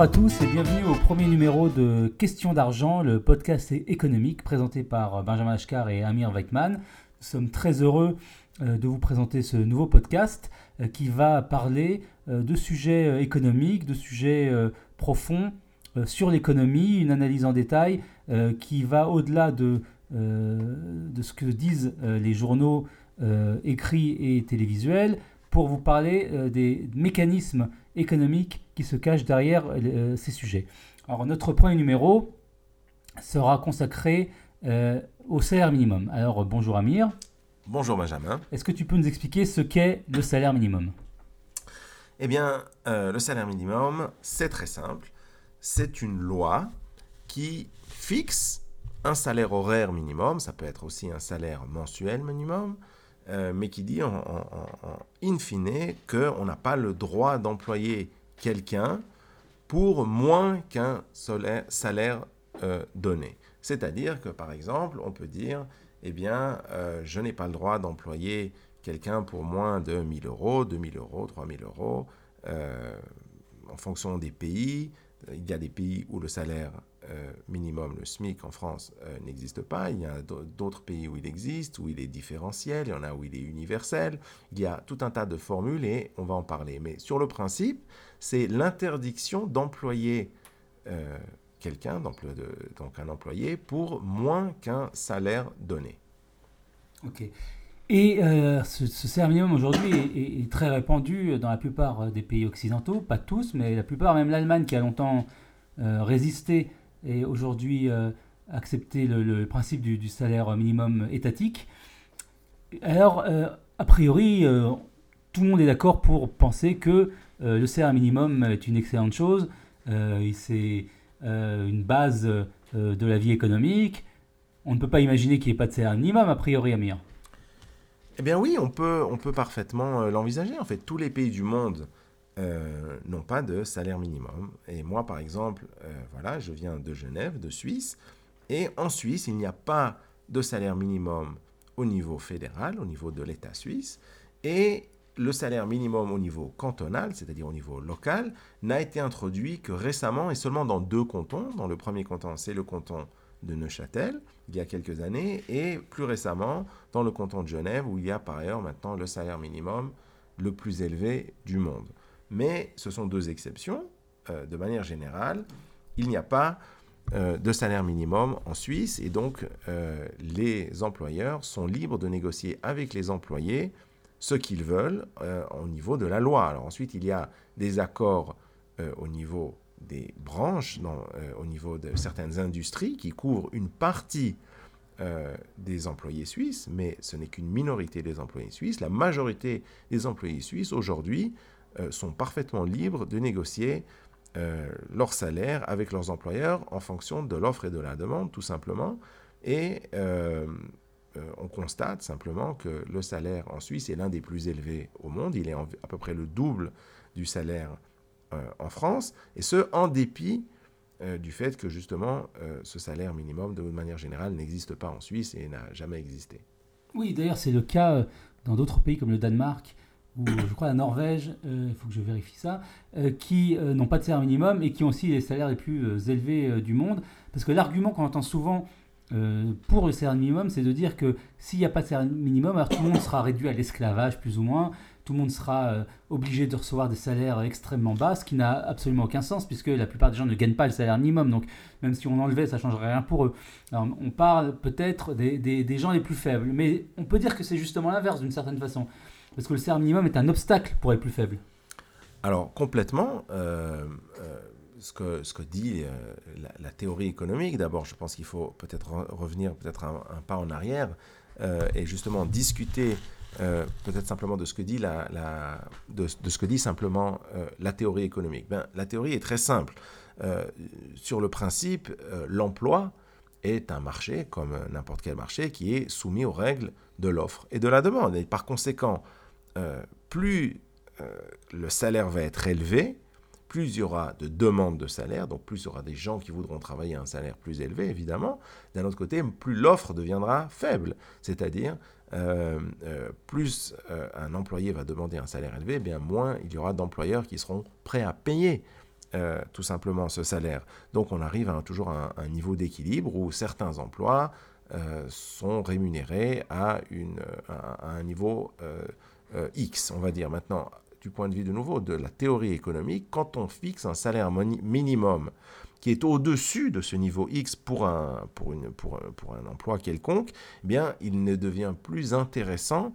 Bonjour à tous et bienvenue au premier numéro de Questions d'argent, le podcast économique présenté par Benjamin Ashkar et Amir Weitman. Nous sommes très heureux euh, de vous présenter ce nouveau podcast euh, qui va parler euh, de sujets économiques, de sujets profonds sur l'économie, une analyse en détail qui va au-delà de, de ce que disent les journaux écrits et télévisuels pour vous parler des mécanismes économiques qui se cachent derrière ces sujets. Alors notre premier numéro sera consacré au salaire minimum. Alors bonjour Amir. Bonjour Benjamin. Est-ce que tu peux nous expliquer ce qu'est le salaire minimum? Eh bien, euh, le salaire minimum, c'est très simple. C'est une loi qui fixe un salaire horaire minimum, ça peut être aussi un salaire mensuel minimum, euh, mais qui dit en, in fine qu'on n'a pas le droit d'employer quelqu'un pour moins qu'un salaire euh, donné. C'est-à-dire que, par exemple, on peut dire, eh bien, euh, je n'ai pas le droit d'employer quelqu'un pour moins de 1000 euros, 2000 euros, 3000 euros, en fonction des pays. Il y a des pays où le salaire euh, minimum, le SMIC en France, n'existe pas. Il y a d'autres pays où il existe, où il est différentiel, il y en a où il est universel. Il y a tout un tas de formules et on va en parler. Mais sur le principe, c'est l'interdiction d'employer quelqu'un, donc, donc un employé, pour moins qu'un salaire donné. Ok. Et euh, ce, salaire minimum aujourd'hui est, très répandu dans la plupart euh, des pays occidentaux, pas tous, mais la plupart, même l'Allemagne qui a longtemps euh, résisté et aujourd'hui accepté le, principe du, salaire minimum étatique. Alors, a priori, tout le monde est d'accord pour penser que le salaire minimum est une excellente chose. c'est une base de la vie économique. On ne peut pas imaginer qu'il n'y ait pas de salaire minimum, a priori, Amir. Eh bien oui, on peut, parfaitement euh, l'envisager. En fait, tous les pays du monde n'ont pas de salaire minimum. Et moi, par exemple, voilà, je viens de Genève, de Suisse. Et en Suisse, il n'y a pas de salaire minimum au niveau fédéral, au niveau de l'État suisse. Et le salaire minimum au niveau cantonal, c'est-à-dire au niveau local, n'a été introduit que récemment et seulement dans deux cantons. Dans le premier canton, c'est le canton de Neuchâtel, il y a quelques années, et plus récemment dans le canton de Genève, où il y a par ailleurs maintenant le salaire minimum le plus élevé du monde. Mais ce sont deux exceptions. Euh, de manière générale, il n'y a pas euh, de salaire minimum en Suisse, et donc euh, les employeurs sont libres de négocier avec les employés ce qu'ils veulent au niveau de la loi. Alors ensuite, il y a des accords au niveau des branches, euh, au niveau de certaines industries qui couvrent une partie des employés suisses, mais ce n'est qu'une minorité des employés suisses. La majorité des employés suisses aujourd'hui sont parfaitement libres de négocier leur salaire avec leurs employeurs en fonction de l'offre et de la demande, tout simplement. Et euh, on constate simplement que le salaire en Suisse est l'un des plus élevés au monde. Il est à peu près le double du salaire euh, en France, et ce, en dépit euh, du fait que justement ce salaire minimum, de manière générale, n'existe pas en Suisse et n'a jamais existé. Oui, d'ailleurs, c'est le cas dans d'autres pays comme le Danemark ou je crois la Norvège, il faut que je vérifie ça, qui n'ont pas de salaire minimum et qui ont aussi les salaires les plus élevés du monde. Parce que l'argument qu'on entend souvent euh, pour le salaire minimum, c'est de dire que s'il n'y a pas de salaire minimum, alors tout le monde sera réduit à l'esclavage plus ou moins, tout le monde sera euh, obligé de recevoir des salaires extrêmement bas, ce qui n'a absolument aucun sens puisque la plupart des gens ne gagnent pas le salaire minimum, donc même si on enlevait, ça ne changerait rien pour eux. On parle peut-être des, gens les plus faibles, mais on peut dire que c'est justement l'inverse d'une certaine façon, parce que le salaire minimum est un obstacle pour les plus faibles. Alors complètement. Euh, ce que, ce que dit euh, la, théorie économique. D'abord, je pense qu'il faut peut-être revenir peut-être un, pas en arrière euh, et justement discuter euh, peut-être simplement de ce que dit, la, de, ce que dit simplement la théorie économique. Ben, la théorie est très simple. sur le principe, l'emploi est un marché, comme n'importe quel marché, qui est soumis aux règles de l'offre et de la demande. Et par conséquent, plus le salaire va être élevé, plus il y aura de demandes de salaire, donc plus il y aura des gens qui voudront travailler à un salaire plus élevé, évidemment. D'un autre côté, plus l'offre deviendra faible, c'est-à-dire euh, euh, plus euh, un employé va demander un salaire élevé, bien moins il y aura d'employeurs qui seront prêts à payer tout simplement ce salaire. Donc on arrive à toujours un, un niveau d'équilibre où certains emplois sont rémunérés à, une, à un niveau X, on va dire. Maintenant, du point de vue de nouveau de la théorie économique, quand on fixe un salaire minimum qui est au-dessus de ce niveau X pour un, pour une, pour, pour un emploi quelconque, eh bien, il ne devient plus intéressant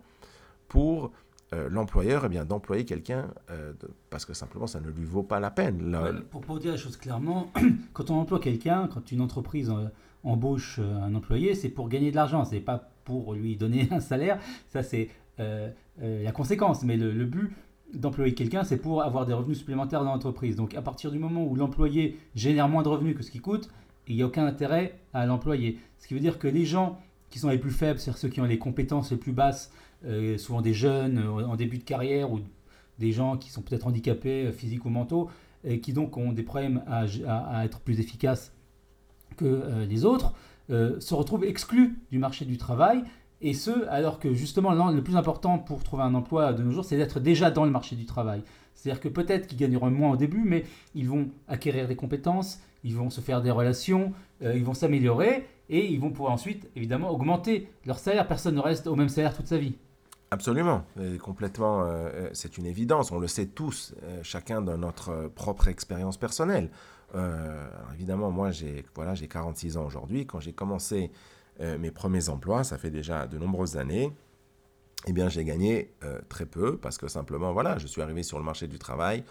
pour euh, l'employeur eh d'employer quelqu'un euh, parce que simplement ça ne lui vaut pas la peine. pour, pour, dire la chose clairement, quand on emploie quelqu'un, quand une entreprise euh, embauche un employé, c'est pour gagner de l'argent, c'est pas pour lui donner un salaire. Ça, c'est la conséquence. Mais le but, d'employer quelqu'un, c'est pour avoir des revenus supplémentaires dans l'entreprise. Donc à partir du moment où l'employé génère moins de revenus que ce qu'il coûte, il n'y a aucun intérêt à l'employer. Ce qui veut dire que les gens qui sont les plus faibles, c'est-à-dire ceux qui ont les compétences les plus basses, euh, souvent des jeunes euh, en début de carrière ou des gens qui sont peut-être handicapés, euh, physiques ou mentaux, et qui donc ont des problèmes à, être plus efficaces que les autres, se retrouvent exclus du marché du travail et ce, alors que justement, le plus important pour trouver un emploi de nos jours, c'est d'être déjà dans le marché du travail. C'est-à-dire que peut-être qu'ils gagneront moins au début, mais ils vont acquérir des compétences, ils vont se faire des relations, euh, ils vont s'améliorer et ils vont pouvoir ensuite, évidemment, augmenter leur salaire. Personne ne reste au même salaire toute sa vie. Absolument, complètement, euh, euh, c'est une évidence, on le sait tous, chacun dans notre propre expérience personnelle. évidemment, moi j'ai voilà, 46 ans aujourd'hui, quand j'ai commencé euh, mes premiers emplois, ça fait déjà de nombreuses années, eh bien j'ai gagné euh, très peu parce que simplement, voilà, je suis arrivé sur le marché du travail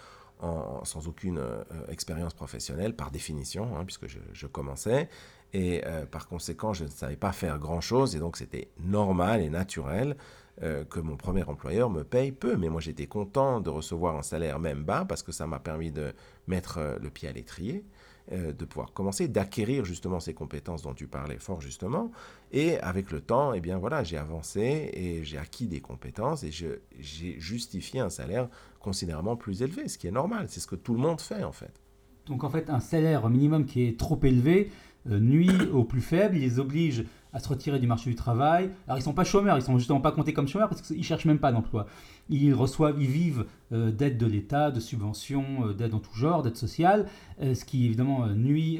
sans aucune euh, expérience professionnelle par définition, hein, puisque je, commençais. Et par conséquent, je ne savais pas faire grand-chose et donc c'était normal et naturel que mon premier employeur me paye peu. Mais moi, j'étais content de recevoir un salaire même bas parce que ça m'a permis de mettre le pied à l'étrier. Euh, de pouvoir commencer, d'acquérir justement ces compétences dont tu parlais fort justement. Et avec le temps, eh bien voilà, j'ai avancé et j'ai acquis des compétences et j'ai justifié un salaire considérablement plus élevé, ce qui est normal, c'est ce que tout le monde fait en fait. Donc en fait, un salaire minimum qui est trop élevé euh, nuit aux plus faibles, les oblige à se retirer du marché du travail. Alors ils sont pas chômeurs, ils sont justement pas comptés comme chômeurs parce qu'ils cherchent même pas d'emploi. Ils reçoivent, ils vivent euh, d'aides de l'État, de subventions, euh, d'aides en tout genre, d'aides sociales, euh, ce qui évidemment nuit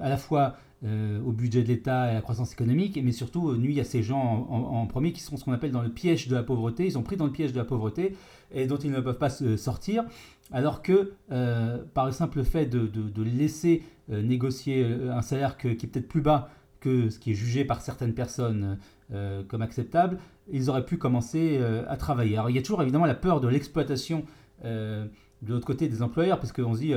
à la fois au budget de l'État et à la croissance économique, mais surtout nuit à ces gens en, premier qui sont ce qu'on appelle dans le piège de la pauvreté. Ils sont pris dans le piège de la pauvreté et dont ils ne peuvent pas sortir, alors que par le simple fait de laisser négocier un salaire qui est peut-être plus bas que ce qui est jugé par certaines personnes euh, comme acceptable, ils auraient pu commencer euh, à travailler. Alors il y a toujours évidemment la peur de l'exploitation euh, de l'autre côté des employeurs, parce qu'on se dit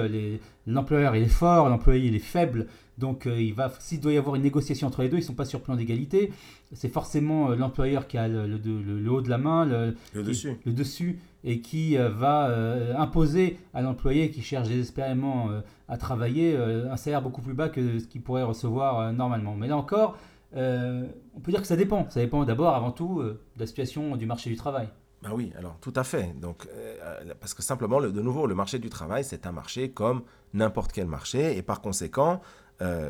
l'employeur il est fort, l'employé il est faible, donc il va s'il doit y avoir une négociation entre les deux, ils ne sont pas sur plan d'égalité. C'est forcément l'employeur qui a le, le, haut de la main, le, dessus. le dessus, et qui va imposer à l'employé qui cherche désespérément à travailler un salaire beaucoup plus bas que ce qu'il pourrait recevoir normalement. Mais là encore, euh, on peut dire que ça dépend. Ça dépend d'abord, avant tout, euh, de la situation du marché du travail. Ben oui, alors tout à fait. Donc, euh, parce que simplement, de nouveau, le marché du travail, c'est un marché comme n'importe quel marché, et par conséquent,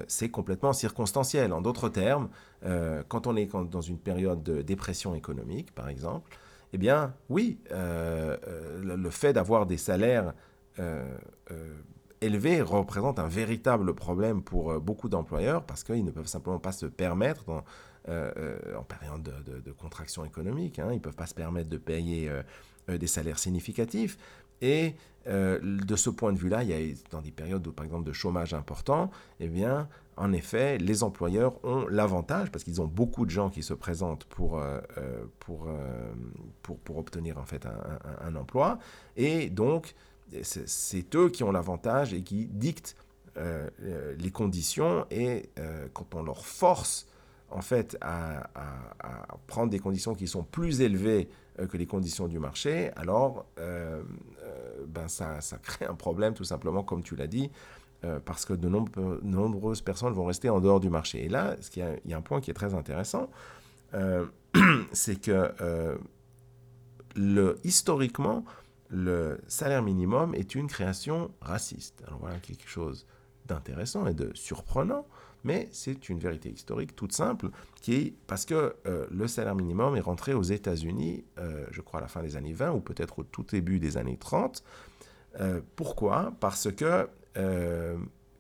c'est complètement circonstanciel. En d'autres termes, quand on est dans une période de dépression économique, par exemple, eh bien, oui, le, fait d'avoir des salaires élevé représente un véritable problème pour euh, beaucoup d'employeurs parce qu'ils ne peuvent simplement pas se permettre, euh, euh, en période de, contraction économique, hein, ils ne peuvent pas se permettre de payer des salaires significatifs. Et de ce point de vue-là, il y a dans des périodes, par exemple, de chômage important, eh bien, en effet, les employeurs ont l'avantage, parce qu'ils ont beaucoup de gens qui se présentent pour, pour, pour, pour, obtenir en fait un, emploi, et donc c'est eux qui ont l'avantage et qui dictent euh, euh, les conditions. Et euh, quand on leur force en fait à, prendre des conditions qui sont plus élevées que les conditions du marché, alors ben ça, ça, crée un problème tout simplement comme tu l'as dit parce que de nombreuses personnes vont rester en dehors du marché. Et là, il y a un point qui est très intéressant, c'est que historiquement, le salaire minimum est une création raciste. Alors voilà quelque chose d'intéressant et de surprenant, mais c'est une vérité historique toute simple, qui est parce que euh, le salaire minimum est rentré aux États-Unis, euh, je crois à la fin des années 20 ou peut-être au tout début des années 30. Euh, pourquoi? Parce que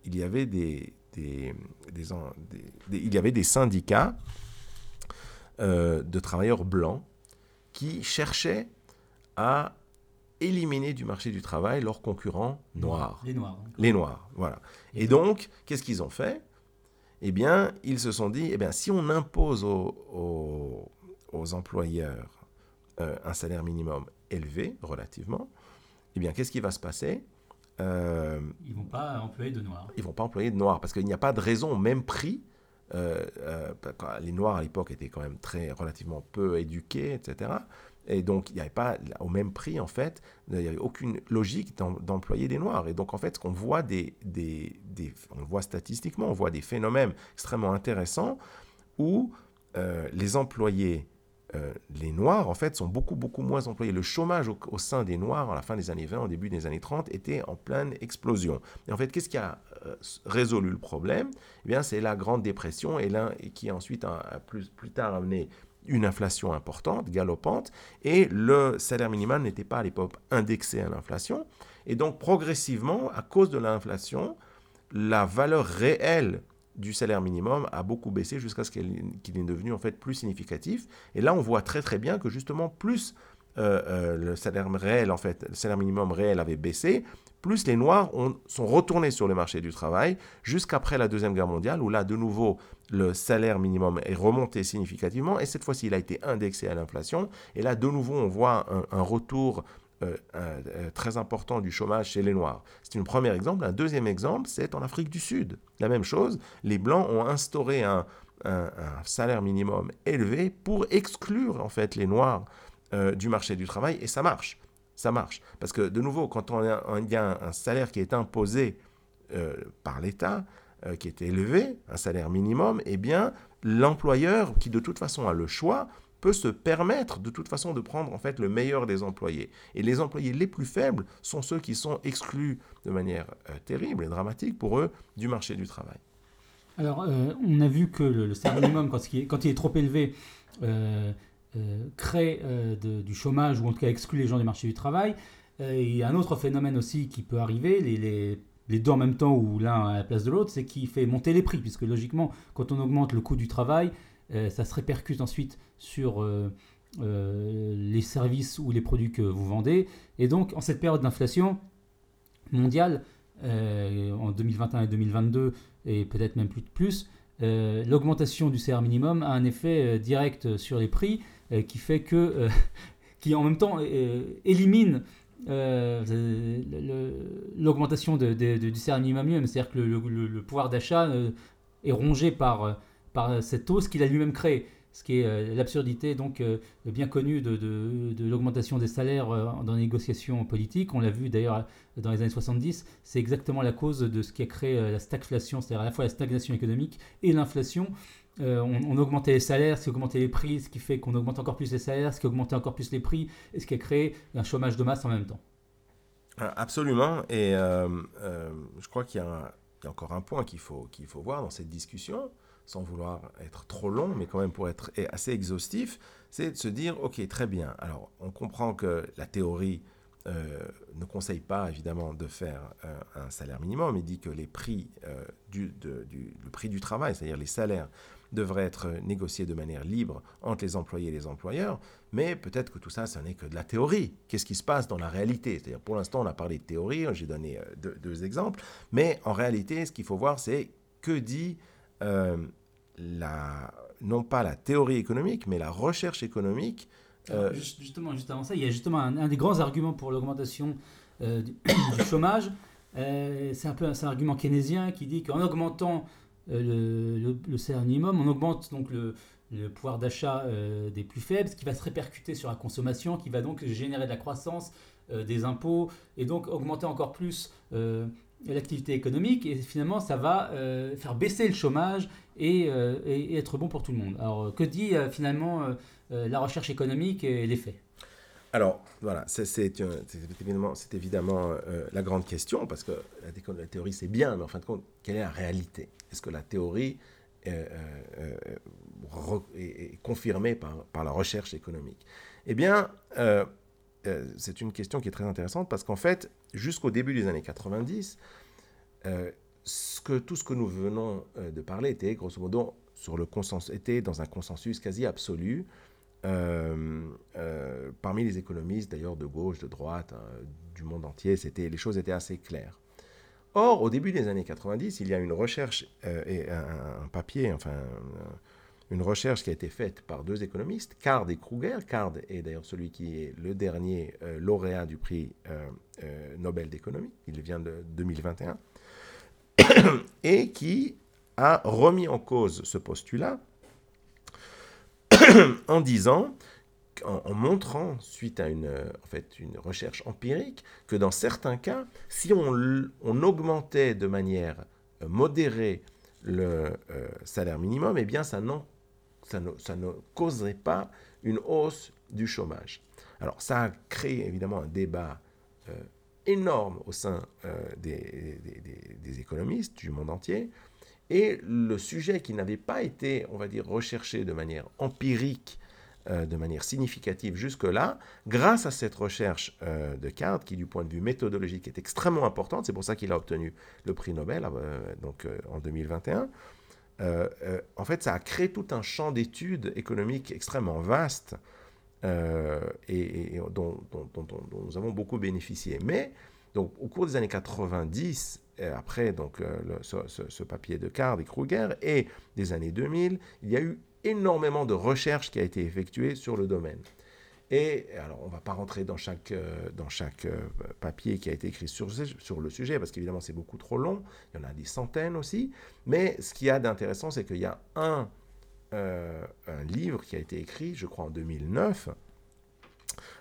il y avait des, des, il y avait des syndicats de travailleurs blancs qui cherchaient à éliminer du marché du travail leurs concurrents noirs. Les noirs. Les noirs, voilà. Et donc, qu'est-ce qu'ils ont fait? Eh bien, ils se sont dit, eh bien, si on impose aux, aux, employeurs euh, un salaire minimum élevé, relativement, eh bien, qu'est-ce qui va se passer? Euh, Ils ne vont pas employer de noirs. Ils vont pas employer de noirs, parce qu'il n'y a pas de raison au même prix. Euh, les noirs à l'époque étaient quand même très relativement peu éduqués, etc. Et donc, il n'y avait pas, au même prix, en fait, il n'y avait aucune logique d'employer des Noirs. Et donc, en fait, ce qu'on voit, on voit statistiquement, on voit des phénomènes extrêmement intéressants où euh, les employés, euh, les Noirs, en fait, sont beaucoup, beaucoup moins employés. Le chômage au, sein des Noirs, à la fin des années 20, au début des années 30, était en pleine explosion. Et en fait, qu'est-ce qui a euh, résolu le problème? Eh bien, c'est la Grande Dépression et, qui ensuite a, plus, plus tard amené une inflation importante, galopante, et le salaire minimum n'était pas à l'époque indexé à l'inflation. Et donc progressivement, à cause de l'inflation, la valeur réelle du salaire minimum a beaucoup baissé jusqu'à ce qu'il est devenu en fait plus significatif. Et là, on voit très très bien que justement plus euh, euh, le salaire réel, en fait, le salaire minimum réel avait baissé, plus les Noirs sont retournés sur le marché du travail jusqu'après la Deuxième Guerre mondiale, où là, de nouveau, le salaire minimum est remonté significativement, et cette fois-ci, il a été indexé à l'inflation. Et là, de nouveau, on voit un, retour euh, euh, très important du chômage chez les Noirs. C'est un premier exemple. Un deuxième exemple, c'est en Afrique du Sud. La même chose, les Blancs ont instauré un, salaire minimum élevé pour exclure en fait les Noirs euh, du marché du travail, et ça marche ça marche. Parce que, de nouveau, quand on a, il y a un, salaire qui est imposé euh, par l'État, euh, qui est élevé, un salaire minimum, eh bien, l'employeur, qui de toute façon a le choix, peut se permettre de toute façon de prendre en fait le meilleur des employés. Et les employés les plus faibles sont ceux qui sont exclus de manière euh, terrible et dramatique pour eux du marché du travail. Alors, on a vu que le, salaire minimum, quand, il est, trop élevé, crée euh, du chômage ou en tout cas exclut les gens du marché du travail. Euh, il y a un autre phénomène aussi qui peut arriver, les, les, deux en même temps ou l'un à la place de l'autre, c'est qu'il fait monter les prix, puisque logiquement, quand on augmente le coût du travail, ça se répercute ensuite sur les services ou les produits que vous vendez. Et donc, en cette période d'inflation mondiale, en 2021 et 2022, et peut-être même plus de plus, l'augmentation du salaire minimum a un effet direct sur les prix euh, qui fait que, euh, qui en même temps euh, élimine l'augmentation du salaire minimum, c'est-à-dire que le, pouvoir d'achat est rongé par, par cette hausse qu'il a lui-même créée ce qui est l'absurdité donc bien connue de, l'augmentation des salaires dans les négociations politiques. On l'a vu d'ailleurs dans les années 70, c'est exactement la cause de ce qui a créé la stagflation, c'est-à-dire à la fois la stagnation économique et l'inflation. Euh, on, augmentait les salaires, ce qui les prix, ce qui fait qu'on augmente encore plus les salaires, ce qui augmentait encore plus les prix, et ce qui a créé un chômage de masse en même temps. Euh, absolument, et euh, je crois qu'il y, a encore un point qu'il faut voir dans cette discussion, sans vouloir être trop long, mais quand même pour être assez exhaustif, c'est de se dire, ok, très bien, alors on comprend que la théorie ne conseille pas évidemment de faire un salaire minimum, il dit que les prix, du, du, le prix du travail, c'est-à-dire les salaires, devrait être négocié de manière libre entre les employés et les employeurs, mais peut-être que tout ça, ce n'est que de la théorie. Qu'est-ce qui se passe dans la réalité? C'est-à-dire, pour l'instant, on a parlé de théorie, j'ai donné euh, deux, exemples, mais en réalité, ce qu'il faut voir, c'est que dit euh, la, non pas la théorie économique, mais la recherche économique. Euh, justement, juste avant ça, il y a justement un, des grands arguments pour l'augmentation du, du, chômage. c'est un peu un, un argument keynésien qui dit qu'en augmentant euh, le, salaire minimum, on augmente donc le, pouvoir d'achat euh, des plus faibles, ce qui va se répercuter sur la consommation, qui va donc générer de la croissance, euh, des impôts, et donc augmenter encore plus l'activité économique, et finalement ça va faire baisser le chômage et, être bon pour tout le monde. Alors que dit finalement la recherche économique et les faits? Alors, voilà, c'est évidemment, évidemment la grande question, parce que la, théorie, c'est bien, mais en fin de compte, quelle est la réalité? Est-ce que la théorie est, euh, euh, confirmée par, la recherche économique? Eh bien, euh, c'est une question qui est très intéressante parce qu'en fait, jusqu'au début des années 90, ce que, tout ce que nous venons de parler était, grosso modo, sur le consensus, était dans un consensus quasi absolu parmi les économistes, d'ailleurs de gauche, de droite, hein, du monde entier. C'était, les choses étaient assez claires. Or, au début des années 90, il y a une recherche et un, papier, enfin une recherche qui a été faite par deux économistes, Card et Kruger. Card est d'ailleurs celui qui est le dernier euh, lauréat du prix euh, euh, Nobel d'économie, il vient de 2021, et qui a remis en cause ce postulat en disant, en, montrant, suite à une, en fait, une recherche empirique, que dans certains cas, si on, on augmentait de manière modérée le salaire minimum, eh bien ça n'en ça ne, causerait pas une hausse du chômage. Alors ça a créé évidemment un débat euh, énorme au sein euh, des, économistes du monde entier. Et le sujet qui n'avait pas été, on va dire, recherché de manière empirique, euh, de manière significative jusque-là, grâce à cette recherche de Card, qui du point de vue méthodologique est extrêmement importante, c'est pour ça qu'il a obtenu le prix Nobel donc, en 2021, euh, euh, en fait, ça a créé tout un champ d'études économiques extrêmement vaste euh, et, dont, nous avons beaucoup bénéficié. Mais donc, au cours des années 90, après donc, ce, papier de Card et Kruger, et des années 2000, il y a eu énormément de recherches qui a été effectuées sur le domaine. Et alors, on ne va pas rentrer dans chaque, euh, dans chaque euh, papier qui a été écrit sur, sur le sujet, parce qu'évidemment, c'est beaucoup trop long. Il y en a des centaines aussi. Mais ce qu'il y a d'intéressant, c'est qu'il y a un, euh, un livre qui a été écrit, je crois, en 2009,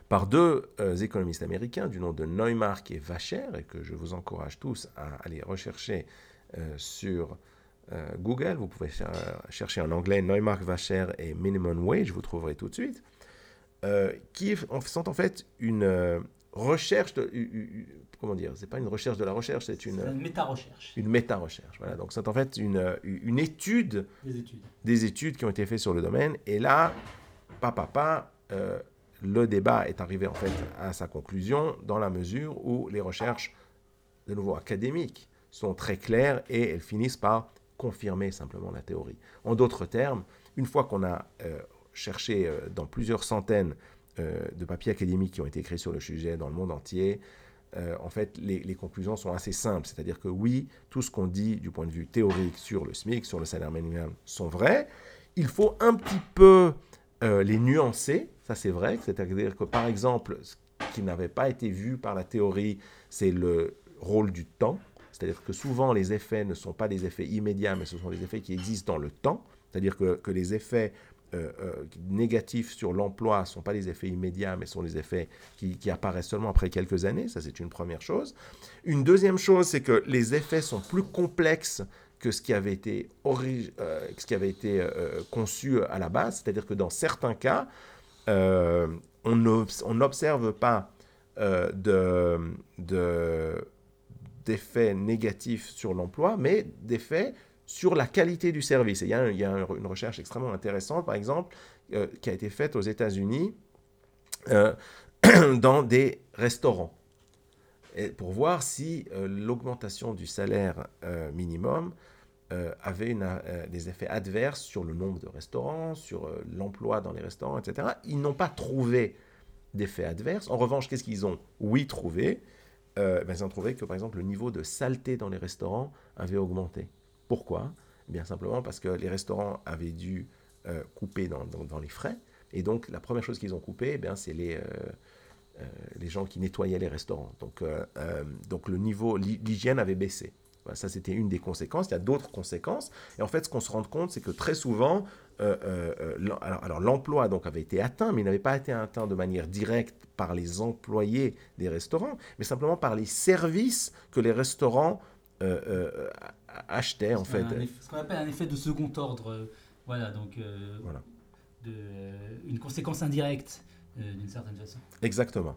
par deux économistes américains du nom de Neumark et Vacher, et que je vous encourage tous à aller rechercher sur Google. Vous pouvez chercher en anglais Neumark, Vacher et Minimum Wage, vous trouverez tout de suite. Euh, qui sont en fait une euh, recherche de, comment dire, c'est pas une recherche de la recherche, c'est une, une méta-recherche. Une méta-recherche, voilà. Donc c'est en fait une, une étude des, études des études qui ont été faites sur le domaine. Et là, papa, papa, euh, le débat est arrivé en fait à sa conclusion dans la mesure où les recherches, de nouveau académiques, sont très claires et elles finissent par confirmer simplement la théorie. En d'autres termes, une fois qu'on a euh, dans plusieurs centaines euh, de papiers académiques qui ont été écrits sur le sujet dans le monde entier, euh, en fait, les, conclusions sont assez simples. C'est-à-dire que oui, tout ce qu'on dit du point de vue théorique sur le SMIC, sur le salaire minimum, sont vrais. Il faut un petit peu les nuancer, ça c'est vrai. C'est-à-dire que par exemple, ce qui n'avait pas été vu par la théorie, c'est le rôle du temps. C'est-à-dire que souvent les effets ne sont pas des effets immédiats, mais ce sont des effets qui existent dans le temps. C'est-à-dire que, que les effets euh, euh, négatifs sur l'emploi ne sont pas des effets immédiats, mais sont des effets qui, apparaissent seulement après quelques années. Ça, c'est une première chose. Une deuxième chose, c'est que les effets sont plus complexes que ce qui avait été, euh, ce qui avait été conçu à la base. C'est-à-dire que dans certains cas, on n'observe pas de, d'effets négatifs sur l'emploi, mais d'effets sur la qualité du service. il y a, une recherche extrêmement intéressante, par exemple, euh, qui a été faite aux États-Unis euh, dans des restaurants, pour voir si euh, l'augmentation du salaire minimum avait des effets adverses sur le nombre de restaurants, sur l'emploi dans les restaurants, etc. Ils n'ont pas trouvé d'effets adverses. En revanche, qu'est-ce qu'ils ont, oui, trouvé ben, Ils ont trouvé que, par exemple, le niveau de saleté dans les restaurants avait augmenté. Pourquoi? Eh Bien simplement parce que les restaurants avaient dû euh, couper dans, les frais. Et donc, la première chose qu'ils ont coupé, eh c'est les, euh, euh, les gens qui nettoyaient les restaurants. Donc, donc le niveau, l'hygiène avait baissé. ça, c'était une des conséquences. Il y a d'autres conséquences. Et en fait, ce qu'on se rend compte, c'est que très souvent, alors, l'emploi donc avait été atteint, mais il n'avait pas été atteint de manière directe par les employés des restaurants, mais simplement par les services que les restaurants achetait en fait. ce qu'on appelle un effet de second ordre. Euh, voilà, donc voilà. De, une conséquence indirecte d'une certaine façon. Exactement.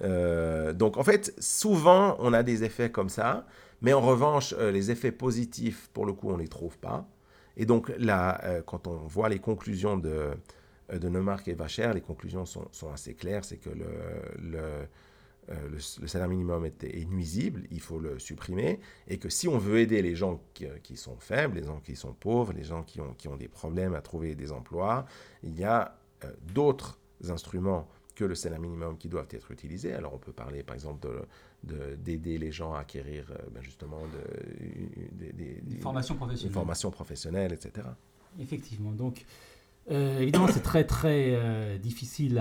donc en fait, souvent on a des effets comme ça, mais en revanche, les effets positifs, pour le coup, on ne les trouve pas. Et donc là, quand on voit les conclusions de, de Neumark et Vacher, les conclusions sont, sont assez claires, c'est que le, le le, salaire minimum est, nuisible, il faut le supprimer, et que si on veut aider les gens qui, sont faibles, les gens qui sont pauvres, les gens qui ont, qui ont des problèmes à trouver des emplois, il y a d'autres instruments que le salaire minimum qui doivent être utilisés. Alors on peut parler par exemple d'aider les gens à acquérir ben, justement de, des formations professionnelles. Une formation professionnelle, etc. Effectivement. Donc euh, évidemment c'est très très euh, difficile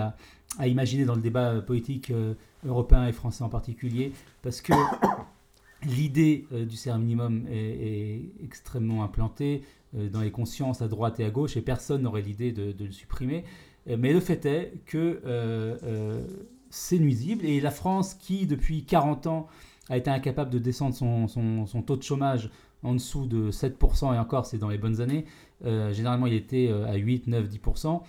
à, imaginer dans le débat politique euh, européen et français en particulier parce que l'idée du salaire minimum est, extrêmement implantée dans les consciences à droite et à gauche et personne n'aurait l'idée de, le supprimer. Mais le fait est que c'est nuisible et la France, qui depuis 40 ans a été incapable de descendre son, taux de chômage en dessous de 7%, et encore c'est dans les bonnes années, généralement il était à 8, 9, 10%,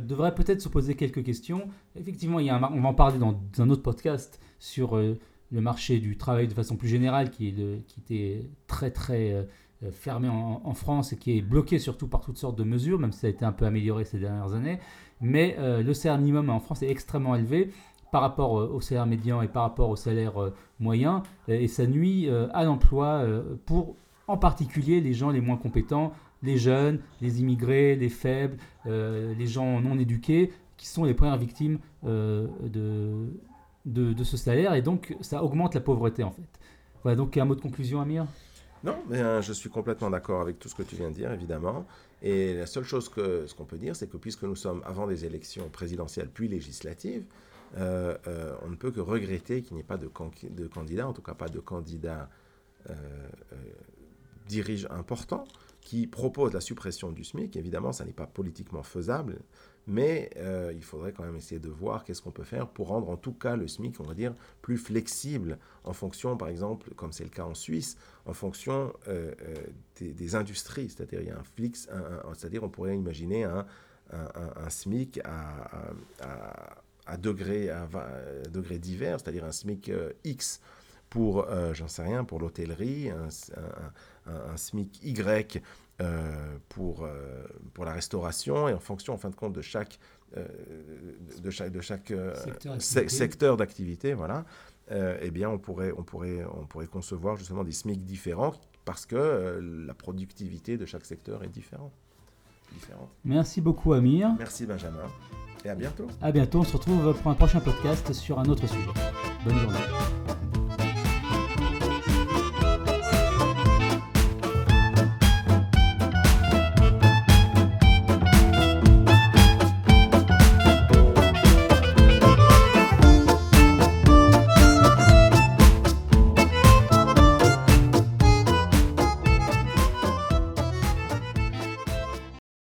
devrait peut-être se poser quelques questions. Effectivement, il y a un, on va en parler dans, un autre podcast sur le marché du travail de façon plus générale, qui, était très très euh, fermé en, France et qui est bloqué surtout par toutes sortes de mesures, même si ça a été un peu amélioré ces dernières années. Mais euh, le salaire minimum en France est extrêmement élevé par rapport euh, au salaire médian et par rapport au salaire moyen, et ça nuit à l'emploi pour en particulier les gens les moins compétents, les jeunes, les immigrés, les faibles, les gens non éduqués, qui sont les premières victimes de, de, ce salaire, et donc ça augmente la pauvreté en fait. Voilà, donc un mot de conclusion, Amir? Non, mais, hein, je suis complètement d'accord avec tout ce que tu viens de dire, évidemment. Et la seule chose que ce qu'on peut dire, c'est que puisque nous sommes avant des élections présidentielles puis législatives, euh, euh, on ne peut que regretter qu'il n'y ait pas de, de, candidat, en tout cas pas de candidat euh, dirige important, qui propose la suppression du SMIC. Évidemment, ça n'est pas politiquement faisable, mais euh, il faudrait quand même essayer de voir qu'est-ce qu'on peut faire pour rendre en tout cas le SMIC, on va dire, plus flexible en fonction, par exemple, comme c'est le cas en Suisse, en fonction euh, euh, des, industries. C'est-à-dire, il y a un flix, c'est-à-dire on pourrait imaginer un, SMIC à, degrés degré divers, c'est-à-dire un SMIC X pour, j'en sais rien, pour l'hôtellerie, un, un, SMIC Y euh, pour, euh, pour la restauration et en fonction, en fin de compte, de chaque, euh, de chaque, de chaque secteur d'activité, voilà, eh bien, on pourrait, on, pourrait, on pourrait concevoir justement des SMIC différents parce que la productivité de chaque secteur est différente. différente. Merci beaucoup, Amir. Merci, Benjamin. Et à bientôt. À bientôt. On se retrouve pour un prochain podcast sur un autre sujet. Bonne journée.